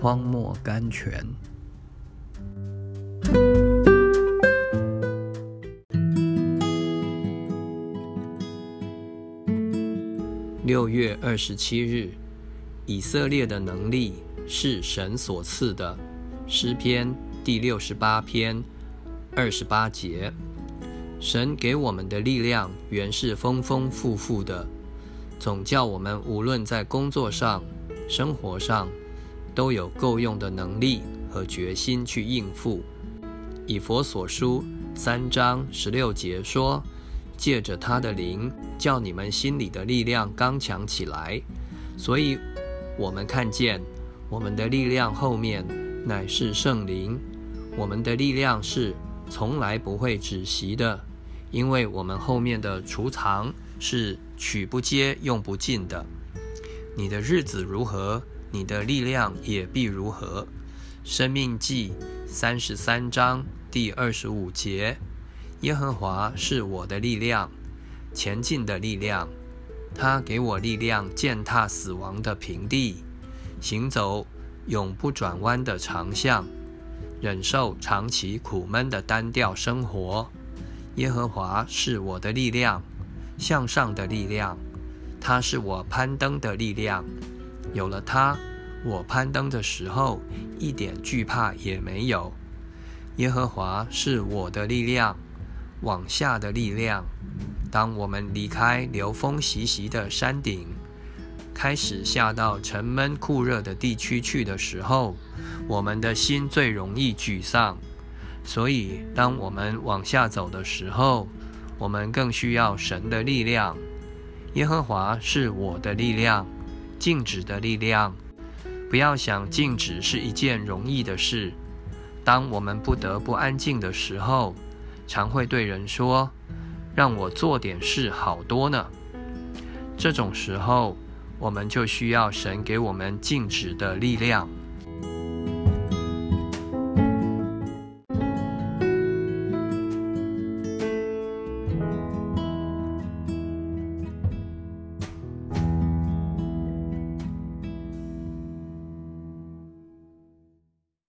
荒漠甘泉。六月二十七日，以色列的能力是神所赐的。诗篇第六十八篇二十八节，神给我们的力量原是丰丰富富的，总叫我们无论在工作上、生活上，都有够用的能力和决心去应付。以佛所书三章十六节说。借着他的灵，叫你们心里的力量刚强起来。所以，我们看见我们的力量后面乃是圣灵。我们的力量是从来不会止息的，因为我们后面的储藏是取不接、用不尽的。你的日子如何，你的力量也必如何。生命记三十三章第二十五节。耶和华是我的力量，前进的力量。他给我力量，践踏死亡的平地，行走永不转弯的长巷，忍受长期苦闷的单调生活。耶和华是我的力量，向上的力量。他是我攀登的力量。有了他，我攀登的时候一点惧怕也没有。耶和华是我的力量。往下的力量。当我们离开流风习习的山顶，开始下到沉闷酷热的地区去的时候，我们的心最容易沮丧。所以，当我们往下走的时候，我们更需要神的力量。耶和华是我的力量，静止的力量。不要想静止是一件容易的事。当我们不得不安静的时候，常会对人说：“让我做点事好多呢。”这种时候，我们就需要神给我们静止的力量。